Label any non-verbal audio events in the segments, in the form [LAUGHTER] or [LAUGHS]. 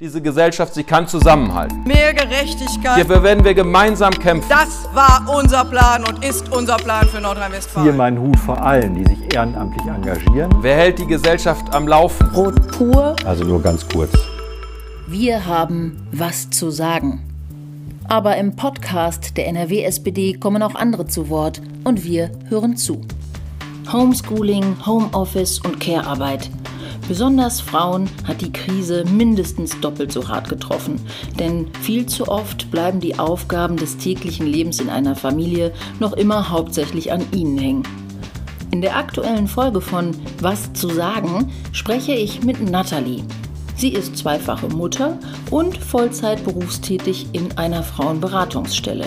Diese Gesellschaft, sie kann zusammenhalten. Mehr Gerechtigkeit. Hierfür werden wir gemeinsam kämpfen. Das war unser Plan und ist unser Plan für Nordrhein-Westfalen. meinen Hut vor allen, die sich ehrenamtlich engagieren. Wer hält die Gesellschaft am Laufen? Brot pur, Also nur ganz kurz. wir haben was zu sagen. Aber im Podcast der NRW-SPD kommen auch andere zu Wort und wir hören zu. Homeschooling, Homeoffice und Care-Arbeit. Besonders Frauen hat die Krise mindestens doppelt so hart getroffen, denn viel zu oft bleiben die Aufgaben des täglichen Lebens in einer Familie noch immer hauptsächlich an ihnen hängen. In der aktuellen Folge von Was zu sagen spreche ich mit Nathalie. Sie ist zweifache Mutter und Vollzeit berufstätig in einer Frauenberatungsstelle.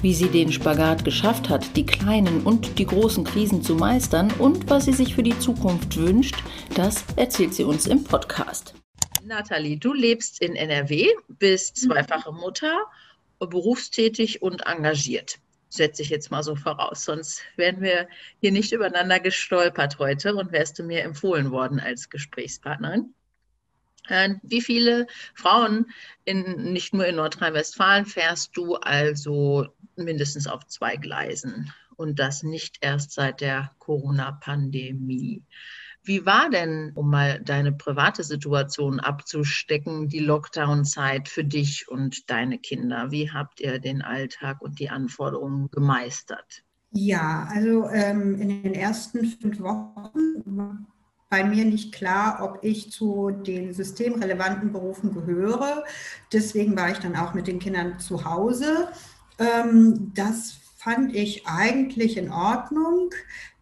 Wie sie den Spagat geschafft hat, die kleinen und die großen Krisen zu meistern und was sie sich für die Zukunft wünscht, das erzählt sie uns im Podcast. Nathalie, du lebst in NRW, bist zweifache Mutter, berufstätig und engagiert. Setze ich jetzt mal so voraus, sonst wären wir hier nicht übereinander gestolpert heute und wärst du mir empfohlen worden als Gesprächspartnerin. Äh, Wie viele Frauen in, nicht nur in Nordrhein-Westfalen fährst du also mindestens auf zwei Gleisen und das nicht erst seit der Corona-Pandemie? Wie war denn, um mal deine private Situation abzustecken, die Lockdown-Zeit für dich und deine Kinder? Wie habt ihr den Alltag und die Anforderungen gemeistert? Ja, also ähm, in den ersten fünf Wochen bei mir nicht klar, ob ich zu den systemrelevanten Berufen gehöre. Deswegen war ich dann auch mit den Kindern zu Hause. Ähm, das fand ich eigentlich in Ordnung.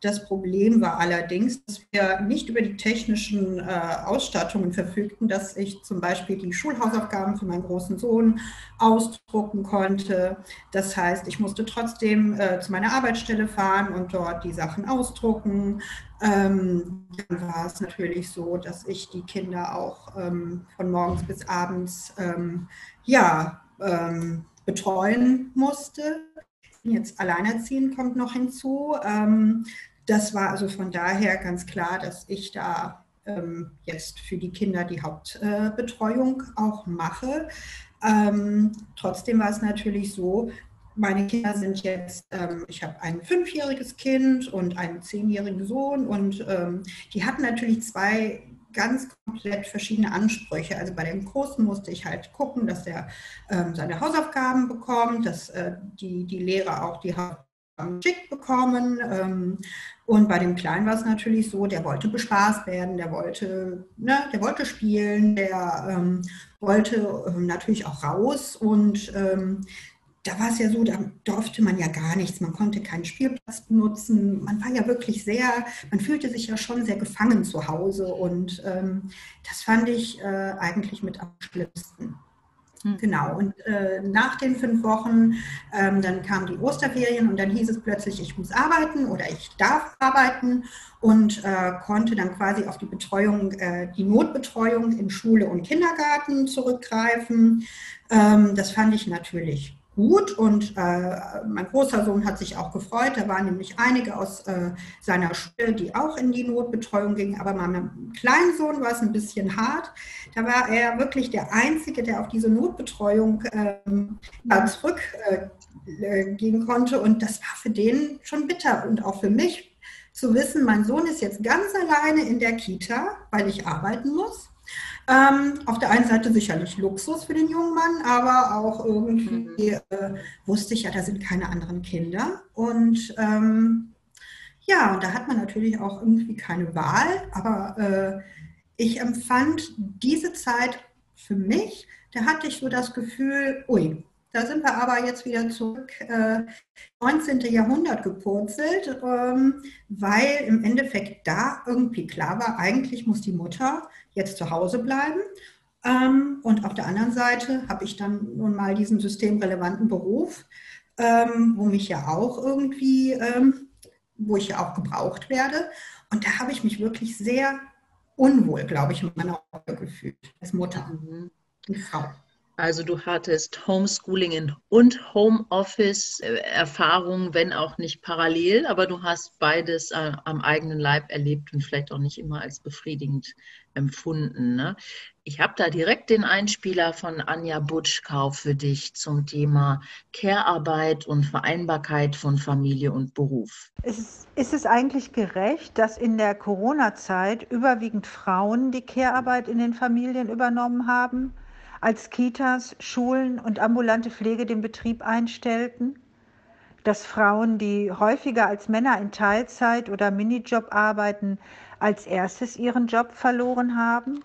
Das Problem war allerdings, dass wir nicht über die technischen äh, Ausstattungen verfügten, dass ich zum Beispiel die Schulhausaufgaben für meinen großen Sohn ausdrucken konnte. Das heißt, ich musste trotzdem äh, zu meiner Arbeitsstelle fahren und dort die Sachen ausdrucken. Ähm, dann war es natürlich so, dass ich die Kinder auch ähm, von morgens bis abends ähm, ja, ähm, betreuen musste. Jetzt alleinerziehend kommt noch hinzu. Ähm, das war also von daher ganz klar, dass ich da ähm, jetzt für die Kinder die Hauptbetreuung auch mache. Ähm, trotzdem war es natürlich so, meine Kinder sind jetzt, ähm, ich habe ein fünfjähriges Kind und einen zehnjährigen Sohn und ähm, die hatten natürlich zwei ganz komplett verschiedene Ansprüche. Also bei dem Großen musste ich halt gucken, dass er ähm, seine Hausaufgaben bekommt, dass äh, die, die Lehrer auch die Hausaufgaben geschickt bekommen. Ähm, und bei dem Kleinen war es natürlich so, der wollte bespaßt werden, der wollte, ne, der wollte spielen, der ähm, wollte ähm, natürlich auch raus und ähm, da war es ja so, da durfte man ja gar nichts. Man konnte keinen Spielplatz benutzen. Man war ja wirklich sehr, man fühlte sich ja schon sehr gefangen zu Hause. Und ähm, das fand ich äh, eigentlich mit am schlimmsten. Hm. Genau, und äh, nach den fünf Wochen, ähm, dann kamen die Osterferien und dann hieß es plötzlich, ich muss arbeiten oder ich darf arbeiten und äh, konnte dann quasi auf die Betreuung, äh, die Notbetreuung in Schule und Kindergarten zurückgreifen. Ähm, das fand ich natürlich gut und äh, mein großer Sohn hat sich auch gefreut. Da waren nämlich einige aus äh, seiner Schule, die auch in die Notbetreuung gingen. Aber meinem kleinen Sohn war es ein bisschen hart. Da war er wirklich der Einzige, der auf diese Notbetreuung ähm, ja, zurückgehen konnte. Und das war für den schon bitter und auch für mich zu wissen, mein Sohn ist jetzt ganz alleine in der Kita, weil ich arbeiten muss. Ähm, auf der einen Seite sicherlich Luxus für den jungen Mann, aber auch irgendwie äh, wusste ich ja, da sind keine anderen Kinder. Und ähm, ja, und da hat man natürlich auch irgendwie keine Wahl, aber äh, ich empfand diese Zeit für mich, da hatte ich so das Gefühl, ui, da sind wir aber jetzt wieder zurück, äh, 19. Jahrhundert gepurzelt, ähm, weil im Endeffekt da irgendwie klar war, eigentlich muss die Mutter jetzt zu Hause bleiben. Ähm, und auf der anderen Seite habe ich dann nun mal diesen systemrelevanten Beruf, ähm, wo mich ja auch irgendwie, ähm, wo ich ja auch gebraucht werde. Und da habe ich mich wirklich sehr unwohl, glaube ich, in meiner Rolle gefühlt als Mutter und Frau. Also du hattest Homeschooling und Homeoffice-Erfahrungen, wenn auch nicht parallel, aber du hast beides äh, am eigenen Leib erlebt und vielleicht auch nicht immer als befriedigend empfunden. Ne? Ich habe da direkt den Einspieler von Anja Butschkau für dich zum Thema Care-Arbeit und Vereinbarkeit von Familie und Beruf. Ist, ist es eigentlich gerecht, dass in der Corona-Zeit überwiegend Frauen die Care-Arbeit in den Familien übernommen haben? Als Kitas, Schulen und ambulante Pflege den Betrieb einstellten, dass Frauen, die häufiger als Männer in Teilzeit oder Minijob arbeiten, als erstes ihren Job verloren haben?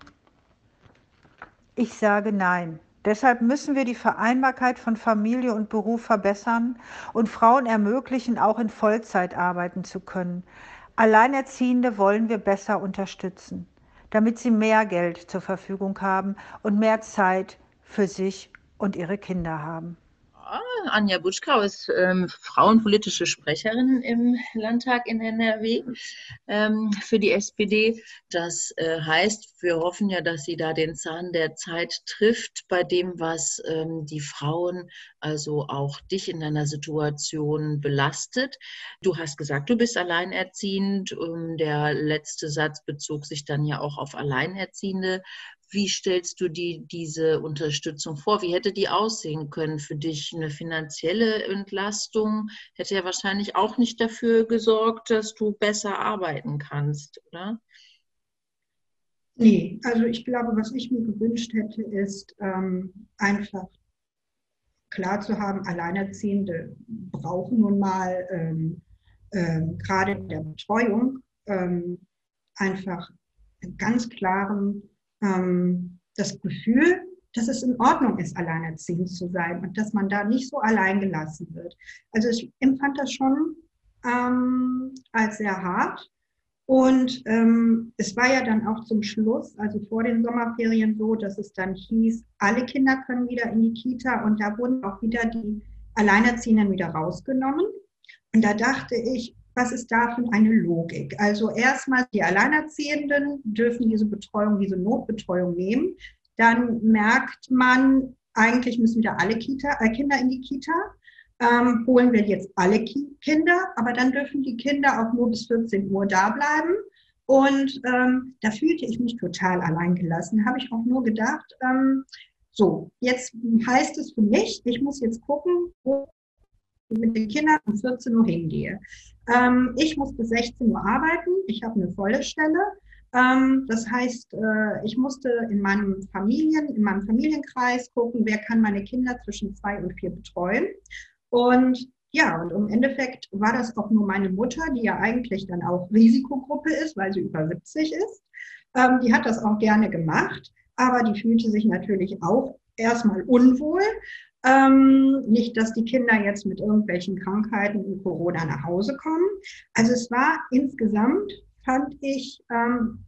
Ich sage nein. Deshalb müssen wir die Vereinbarkeit von Familie und Beruf verbessern und Frauen ermöglichen, auch in Vollzeit arbeiten zu können. Alleinerziehende wollen wir besser unterstützen damit sie mehr Geld zur Verfügung haben und mehr Zeit für sich und ihre Kinder haben. Anja Butschkau ist ähm, frauenpolitische Sprecherin im Landtag in NRW ähm, für die SPD. Das äh, heißt, wir hoffen ja, dass sie da den Zahn der Zeit trifft bei dem, was ähm, die Frauen, also auch dich in deiner Situation belastet. Du hast gesagt, du bist alleinerziehend. Ähm, der letzte Satz bezog sich dann ja auch auf Alleinerziehende. Wie stellst du dir diese Unterstützung vor? Wie hätte die aussehen können für dich? Eine finanzielle Entlastung hätte ja wahrscheinlich auch nicht dafür gesorgt, dass du besser arbeiten kannst, oder? Nee, also ich glaube, was ich mir gewünscht hätte, ist ähm, einfach klar zu haben, Alleinerziehende brauchen nun mal ähm, ähm, gerade in der Betreuung ähm, einfach einen ganz klaren ähm, das Gefühl, dass es in Ordnung ist, alleinerziehend zu sein und dass man da nicht so allein gelassen wird. Also ich empfand das schon ähm, als sehr hart. Und ähm, es war ja dann auch zum Schluss, also vor den Sommerferien so, dass es dann hieß, alle Kinder können wieder in die Kita und da wurden auch wieder die Alleinerziehenden wieder rausgenommen. Und da dachte ich, was ist da für eine Logik? Also erstmal die Alleinerziehenden dürfen diese Betreuung, diese Notbetreuung nehmen. Dann merkt man, eigentlich müssen wieder alle Kita, äh, Kinder in die Kita. Ähm, holen wir jetzt alle Ki Kinder, aber dann dürfen die Kinder auch nur bis 14 Uhr da bleiben. Und ähm, da fühlte ich mich total alleingelassen. Habe ich auch nur gedacht, ähm, so, jetzt heißt es für mich, ich muss jetzt gucken, wo mit den Kindern um 14 Uhr hingehe. Ähm, ich muss bis 16 Uhr arbeiten. Ich habe eine volle Stelle. Ähm, das heißt, äh, ich musste in meinem Familien, in meinem Familienkreis gucken, wer kann meine Kinder zwischen zwei und vier betreuen. Und ja, und im Endeffekt war das auch nur meine Mutter, die ja eigentlich dann auch Risikogruppe ist, weil sie über 70 ist. Ähm, die hat das auch gerne gemacht, aber die fühlte sich natürlich auch erstmal unwohl, ähm, nicht, dass die Kinder jetzt mit irgendwelchen Krankheiten und Corona nach Hause kommen. Also es war insgesamt, fand ich, ähm,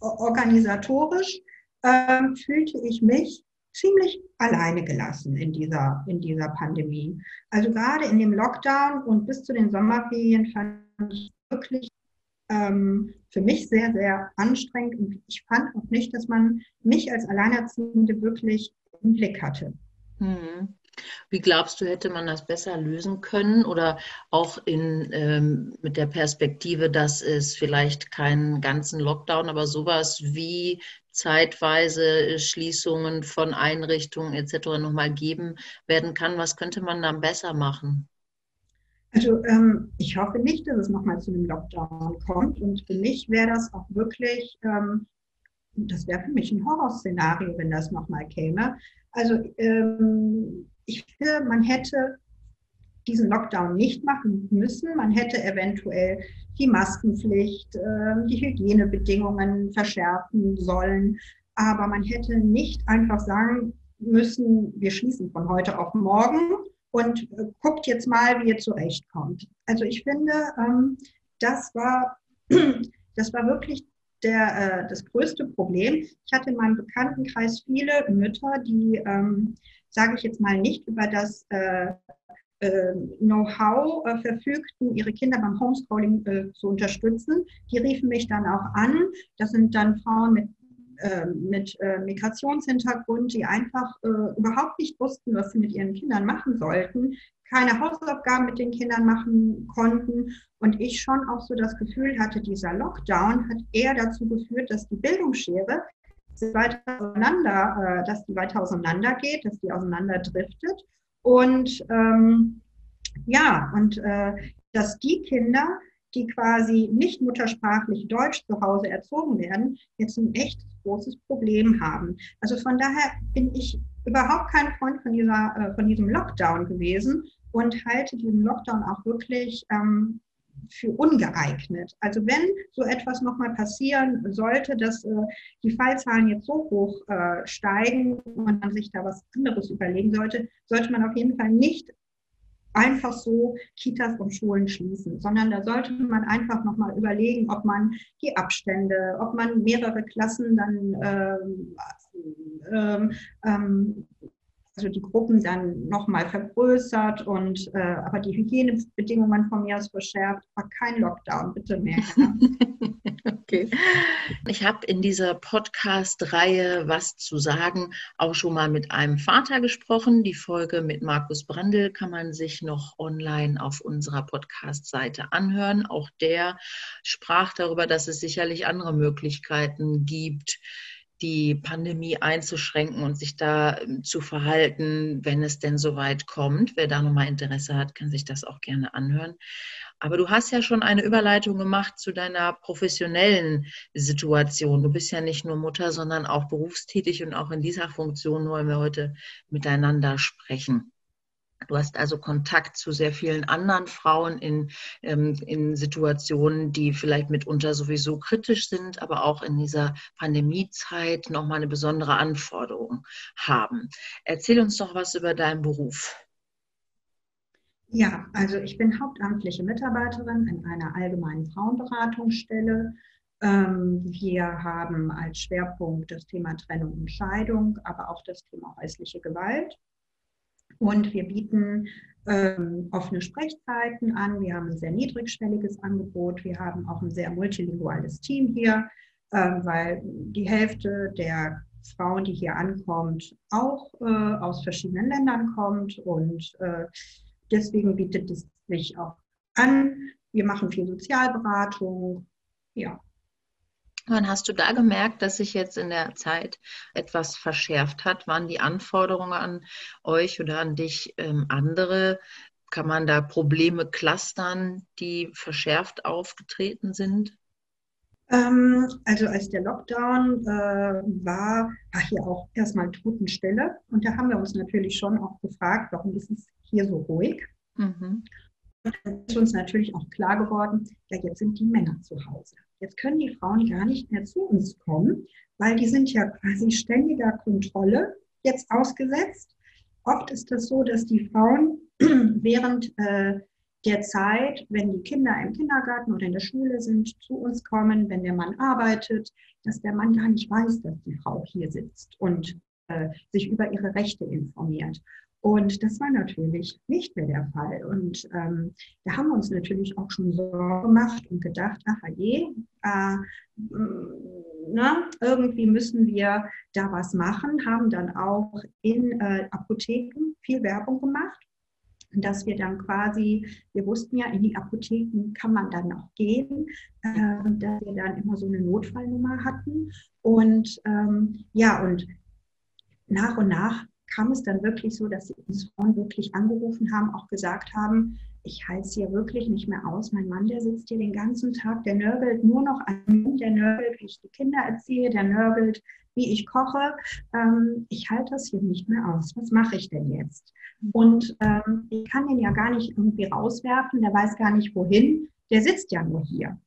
organisatorisch, ähm, fühlte ich mich ziemlich alleine gelassen in dieser, in dieser Pandemie. Also gerade in dem Lockdown und bis zu den Sommerferien fand ich wirklich ähm, für mich sehr, sehr anstrengend. Und ich fand auch nicht, dass man mich als Alleinerziehende wirklich im Blick hatte. Hm. Wie glaubst du, hätte man das besser lösen können oder auch in, ähm, mit der Perspektive, dass es vielleicht keinen ganzen Lockdown, aber sowas wie zeitweise Schließungen von Einrichtungen etc. nochmal geben werden kann? Was könnte man dann besser machen? Also ähm, ich hoffe nicht, dass es nochmal zu einem Lockdown kommt. Und für mich wäre das auch wirklich, ähm, das wäre für mich ein Horrorszenario, wenn das nochmal käme. Also ähm, ich finde, man hätte diesen Lockdown nicht machen müssen. Man hätte eventuell die Maskenpflicht, ähm, die Hygienebedingungen verschärfen sollen. Aber man hätte nicht einfach sagen müssen, wir schließen von heute auf morgen und äh, guckt jetzt mal, wie ihr zurechtkommt. Also ich finde, ähm, das war, [CLEARS THROAT] das war wirklich der, äh, das größte Problem. Ich hatte in meinem Bekanntenkreis viele Mütter, die, ähm, sage ich jetzt mal, nicht über das äh, äh, Know-how äh, verfügten, ihre Kinder beim Homeschooling äh, zu unterstützen. Die riefen mich dann auch an. Das sind dann Frauen mit äh, mit äh, Migrationshintergrund, die einfach äh, überhaupt nicht wussten, was sie mit ihren Kindern machen sollten, keine Hausaufgaben mit den Kindern machen konnten und ich schon auch so das Gefühl hatte, dieser Lockdown hat eher dazu geführt, dass die Bildungsschere weiter auseinander, äh, dass die weiter auseinander geht, dass die auseinander driftet und ähm, ja und äh, dass die Kinder, die quasi nicht muttersprachlich Deutsch zu Hause erzogen werden, jetzt ein echt großes Problem haben. Also von daher bin ich überhaupt kein Freund von, dieser, äh, von diesem Lockdown gewesen und halte diesen Lockdown auch wirklich ähm, für ungeeignet. Also wenn so etwas nochmal passieren sollte, dass äh, die Fallzahlen jetzt so hoch äh, steigen und man sich da was anderes überlegen sollte, sollte man auf jeden Fall nicht einfach so Kitas und Schulen schließen, sondern da sollte man einfach nochmal überlegen, ob man die Abstände, ob man mehrere Klassen dann ähm, ähm, ähm also die Gruppen dann nochmal vergrößert und äh, aber die Hygienebedingungen von mir aus verschärft, war kein Lockdown, bitte mehr. [LAUGHS] okay. Ich habe in dieser Podcast-Reihe was zu sagen, auch schon mal mit einem Vater gesprochen. Die Folge mit Markus Brandl kann man sich noch online auf unserer Podcast-Seite anhören. Auch der sprach darüber, dass es sicherlich andere Möglichkeiten gibt, die Pandemie einzuschränken und sich da ähm, zu verhalten, wenn es denn soweit kommt. Wer da nochmal Interesse hat, kann sich das auch gerne anhören. Aber du hast ja schon eine Überleitung gemacht zu deiner professionellen Situation. Du bist ja nicht nur Mutter, sondern auch berufstätig und auch in dieser Funktion wollen wir heute miteinander sprechen. Du hast also Kontakt zu sehr vielen anderen Frauen in, ähm, in Situationen, die vielleicht mitunter sowieso kritisch sind, aber auch in dieser Pandemiezeit nochmal eine besondere Anforderung haben. Erzähl uns doch was über deinen Beruf. Ja, also ich bin hauptamtliche Mitarbeiterin in einer allgemeinen Frauenberatungsstelle. Ähm, wir haben als Schwerpunkt das Thema Trennung und Scheidung, aber auch das Thema häusliche Gewalt. Und wir bieten ähm, offene Sprechzeiten an. Wir haben ein sehr niedrigschwelliges Angebot. Wir haben auch ein sehr multilinguales Team hier, äh, weil die Hälfte der Frauen, die hier ankommt, auch äh, aus verschiedenen Ländern kommt. Und äh, deswegen bietet es sich auch an. Wir machen viel Sozialberatung. Ja, Wann hast du da gemerkt, dass sich jetzt in der Zeit etwas verschärft hat? Waren die Anforderungen an euch oder an dich ähm, andere? Kann man da Probleme clustern, die verschärft aufgetreten sind? Ähm, also als der Lockdown äh, war, war hier auch erstmal Totenstille. Und da haben wir uns natürlich schon auch gefragt, warum ist es hier so ruhig? Mhm. Und dann ist uns natürlich auch klar geworden, ja, jetzt sind die Männer zu Hause. Jetzt können die Frauen gar nicht mehr zu uns kommen, weil die sind ja quasi ständiger Kontrolle jetzt ausgesetzt. Oft ist es das so, dass die Frauen [CLEARS THROAT] während äh, der Zeit, wenn die Kinder im Kindergarten oder in der Schule sind, zu uns kommen, wenn der Mann arbeitet, dass der Mann gar nicht weiß, dass die Frau hier sitzt und äh, sich über ihre Rechte informiert. Und das war natürlich nicht mehr der Fall. Und ähm, da haben wir uns natürlich auch schon Sorgen gemacht und gedacht, ach je, äh, na, irgendwie müssen wir da was machen, haben dann auch in äh, Apotheken viel Werbung gemacht dass wir dann quasi, wir wussten ja, in die Apotheken kann man dann auch gehen, äh, dass wir dann immer so eine Notfallnummer hatten. Und ähm, ja, und nach und nach kam es dann wirklich so, dass die uns Frauen wirklich angerufen haben, auch gesagt haben, ich halte es hier wirklich nicht mehr aus. Mein Mann, der sitzt hier den ganzen Tag, der nörgelt nur noch an mir, der nörgelt, wie ich die Kinder erziehe, der nörgelt, wie ich koche. Ähm, ich halte das hier nicht mehr aus. Was mache ich denn jetzt? Und ähm, ich kann den ja gar nicht irgendwie rauswerfen, der weiß gar nicht wohin der sitzt ja nur hier.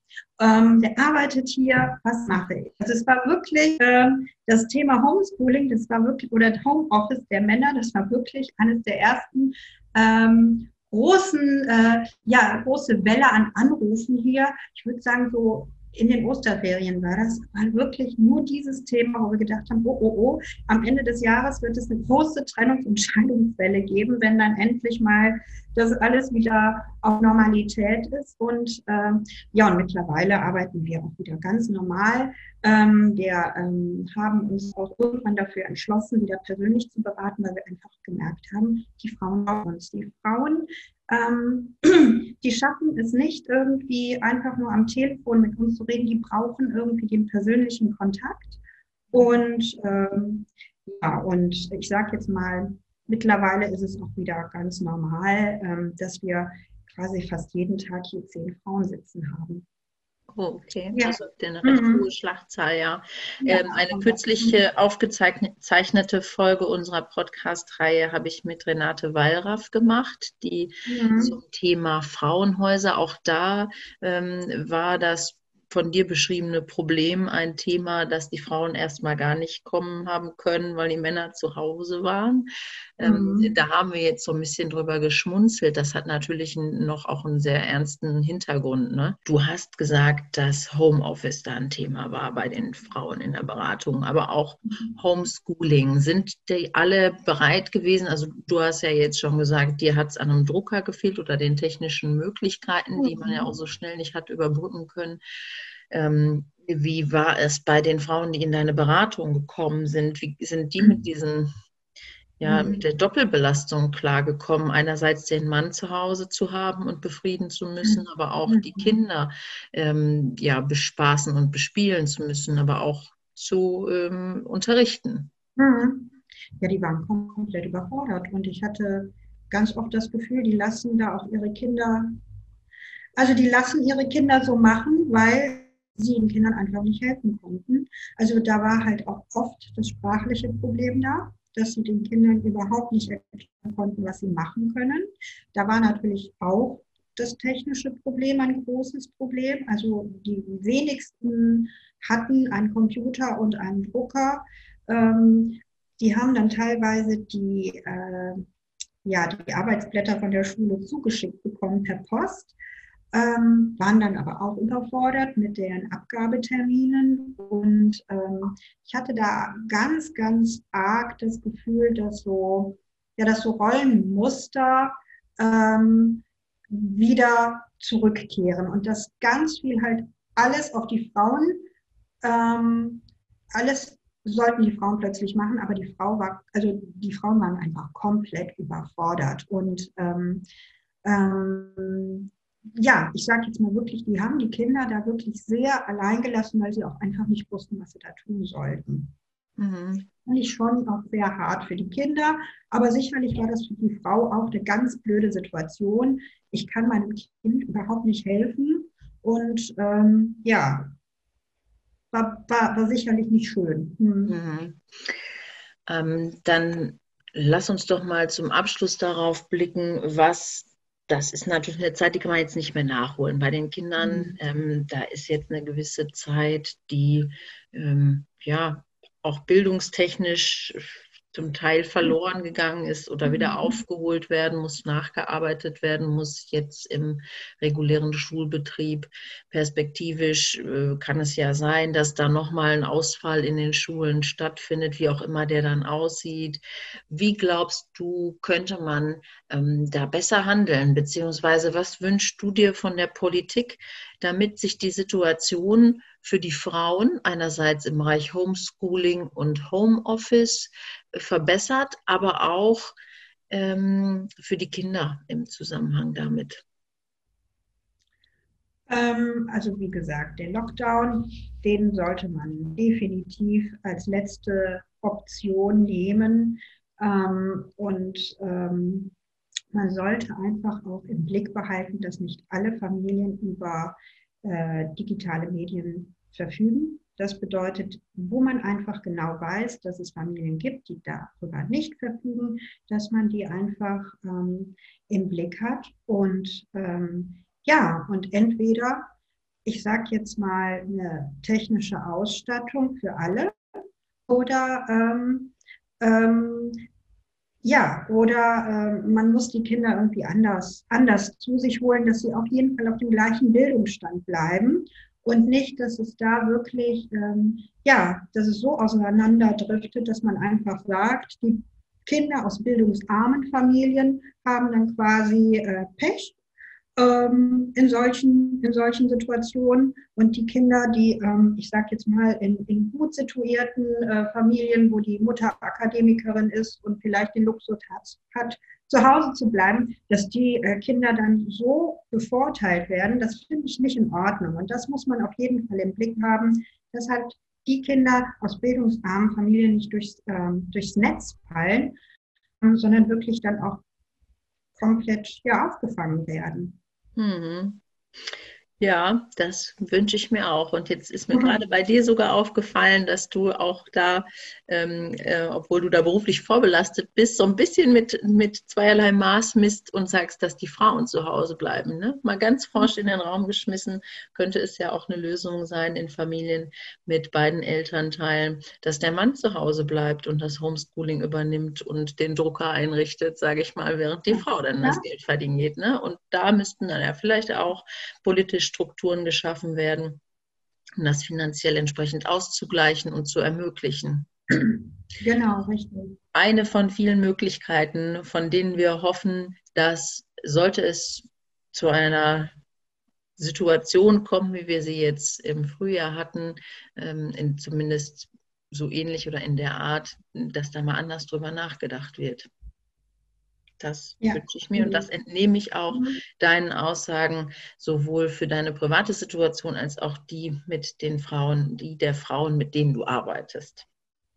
Ähm, der arbeitet hier, was mache ich? Also es war wirklich ähm, das Thema Homeschooling, das war wirklich, oder Homeoffice der Männer, das war wirklich eines der ersten ähm, großen, äh, ja, große Welle an Anrufen hier. Ich würde sagen, so in den Osterferien war das, war wirklich nur dieses Thema, wo wir gedacht haben, oh, oh, oh, am Ende des Jahres wird es eine große Trennungs- und Scheidungswelle geben, wenn dann endlich mal dass alles wieder auf Normalität ist. Und ähm, ja, und mittlerweile arbeiten wir auch wieder ganz normal. Ähm, wir ähm, haben uns auch irgendwann dafür entschlossen, wieder persönlich zu beraten, weil wir einfach gemerkt haben, die Frauen brauchen uns. Die Frauen, ähm, [CLEARS THROAT] die schaffen es nicht irgendwie einfach nur am Telefon mit uns zu reden, die brauchen irgendwie den persönlichen Kontakt. Und ähm, ja, und ich sage jetzt mal, mittlerweile ist es auch wieder ganz normal, ähm, dass wir quasi fast jeden Tag hier zehn Frauen sitzen haben. Oh, okay. Ja. Das ist eine recht mhm. hohe Schlachtzahl, ja. ja ähm, eine kürzliche aufgezeichnete Folge unserer Podcast-Reihe habe ich mit Renate Wallraff gemacht, die mhm. zum Thema Frauenhäuser, auch da ähm, war das von dir beschriebene Problem ein Thema, dass die Frauen erstmal gar nicht kommen haben können, weil die Männer zu Hause waren. Ähm, mhm. Ähm, da haben wir jetzt so ein bisschen drüber geschmunzelt. Das hat natürlich noch auch einen sehr ernsten Hintergrund. Ne? Du hast gesagt, dass Homeoffice da ein Thema war bei den Frauen in der Beratung, aber auch mhm. Homeschooling. Sind die alle bereit gewesen? Also du hast ja jetzt schon gesagt, dir hat es an einem Drucker gefehlt oder den technischen Möglichkeiten, die man ja auch so schnell nicht hat überbrücken können. Ähm, wie war es bei den Frauen, die in deine Beratung gekommen sind? Wie sind die mit diesen ja, mhm. mit der Doppelbelastung klargekommen, einerseits den Mann zu Hause zu haben und befrieden zu müssen, aber auch die mhm. Kinder ähm, ja, bespaßen und bespielen zu müssen, aber auch zu ähm, unterrichten. Mhm. Ja, die waren komplett überfordert und ich hatte ganz oft das Gefühl, die lassen da auch ihre Kinder, also die lassen ihre Kinder so machen, weil sie den Kindern einfach nicht helfen konnten. Also da war halt auch oft das sprachliche Problem da, dass sie den Kindern überhaupt nicht erklären konnten, was sie machen können. Da war natürlich auch das technische Problem ein großes Problem. Also die wenigsten hatten einen Computer und einen Drucker. Ähm, die haben dann teilweise die, äh, ja, die Arbeitsblätter von der Schule zugeschickt bekommen per Post ähm, waren dann aber auch überfordert mit den Abgabeterminen. Und ähm, ich hatte da ganz, ganz arg das Gefühl, dass so, ja, dass so Rollenmuster ähm, wieder zurückkehren und dass ganz viel halt alles auf die Frauen, ähm, alles sollten die Frauen plötzlich machen, aber die Frau war, also die Frauen waren einfach komplett überfordert und ähm, ähm, ja, ich sage jetzt mal wirklich, die haben die Kinder da wirklich sehr allein gelassen, weil sie auch einfach nicht wussten, was sie da tun sollten. Mhm. Fand ich schon auch sehr hart für die Kinder, aber sicherlich war das für die Frau auch eine ganz blöde Situation. Ich kann meinem Kind überhaupt nicht helfen und ähm, ja, war, war, war, sicherlich nicht schön. Mhm. Mhm. Ähm, dann lass uns doch mal zum Abschluss darauf blicken, was das ist natürlich eine Zeit, die kann man jetzt nicht mehr nachholen. Bei den Kindern, mhm. ähm, da ist jetzt eine gewisse Zeit, die ähm, ja auch bildungstechnisch zum Teil verloren gegangen ist oder wieder mhm. aufgeholt werden muss, nachgearbeitet werden muss, jetzt im regulären Schulbetrieb. Perspektivisch äh, kann es ja sein, dass da nochmal ein Ausfall in den Schulen stattfindet, wie auch immer der dann aussieht. Wie glaubst du, könnte man ähm, da besser handeln? Beziehungsweise was wünschst du dir von der Politik, damit sich die Situation für die Frauen einerseits im Bereich Homeschooling und Homeoffice verbessert, aber auch ähm, für die Kinder im Zusammenhang damit? Ähm, also wie gesagt, den Lockdown, den sollte man definitiv als letzte Option nehmen. Ähm, und ähm, man sollte einfach auch im Blick behalten, dass nicht alle Familien über äh, digitale Medien verfügen. Das bedeutet, wo man einfach genau weiß, dass es Familien gibt, die darüber nicht verfügen, dass man die einfach ähm, im Blick hat. Und ähm, ja, und entweder, ich sage jetzt mal, eine technische Ausstattung für alle oder ähm, ähm ja, oder äh, man muss die Kinder irgendwie anders, anders zu sich holen, dass sie auf jeden Fall auf dem gleichen Bildungsstand bleiben und nicht, dass es da wirklich, ähm, ja, dass es so auseinanderdriftet, dass man einfach sagt, die Kinder aus bildungsarmen Familien haben dann quasi äh, Pech ähm, in, solchen, in solchen Situationen. Und die Kinder, die, ähm, ich sage jetzt mal, in, in gut situierten äh, Familien, wo die Mutter Akademikerin ist und vielleicht den Luxus hat, hat zu Hause zu bleiben, dass die äh, Kinder dann so bevorteilt werden, das finde ich nicht in Ordnung. Und das muss man auf jeden Fall im Blick haben, dass halt die Kinder aus bildungsarmen Familien nicht durchs, ähm, durchs Netz fallen, sondern wirklich dann auch komplett ja, aufgefangen werden. Mhm. Ja, das wünsche ich mir auch. Und jetzt ist mir mhm. gerade bei dir sogar aufgefallen, dass du auch da, ähm, äh, obwohl du da beruflich vorbelastet bist, so ein bisschen mit, mit zweierlei Maß misst und sagst, dass die Frauen zu Hause bleiben. Ne? Mal ganz forsch in den Raum geschmissen, könnte es ja auch eine Lösung sein in Familien mit beiden Elternteilen, dass der Mann zu Hause bleibt und das Homeschooling übernimmt und den Drucker einrichtet, sage ich mal, während die Frau dann ja. das Geld verdienen geht. Ne? Und da müssten dann ja vielleicht auch politisch Strukturen geschaffen werden, um das finanziell entsprechend auszugleichen und zu ermöglichen. Genau, richtig. Eine von vielen Möglichkeiten, von denen wir hoffen, dass sollte es zu einer Situation kommen, wie wir sie jetzt im Frühjahr hatten, ähm, in zumindest so ähnlich oder in der Art, dass da mal anders drüber nachgedacht wird. Das ja. wünsche ich mir und das entnehme ich auch mhm. deinen Aussagen, sowohl für deine private Situation als auch die mit den Frauen, die der Frauen, mit denen du arbeitest.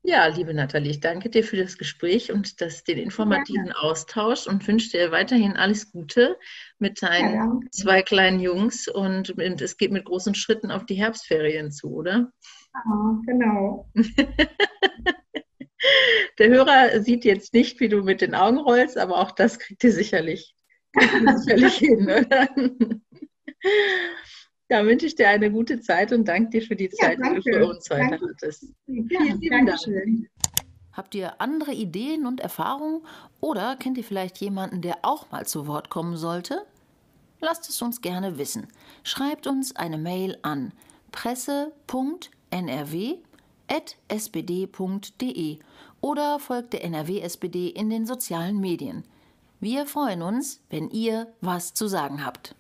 Ja, liebe Nathalie, ich danke dir für das Gespräch und das, den informativen ja. Austausch und wünsche dir weiterhin alles Gute mit deinen ja, zwei kleinen Jungs und, und es geht mit großen Schritten auf die Herbstferien zu, oder? Ja, genau. [LAUGHS] Der Hörer sieht jetzt nicht, wie du mit den Augen rollst, aber auch das kriegt ihr sicherlich, sicherlich [LAUGHS] hin, oder? Ja, wünsche ich dir eine gute Zeit und danke dir für die Zeit, ja, die du für uns heute danke. hattest. Ja, vielen, Dank. Habt ihr andere Ideen und Erfahrungen oder kennt ihr vielleicht jemanden, der auch mal zu Wort kommen sollte? Lasst es uns gerne wissen. Schreibt uns eine Mail an presse.nrw.sbd.de oder folgt der NRW-SPD in den sozialen Medien. Wir freuen uns, wenn ihr was zu sagen habt.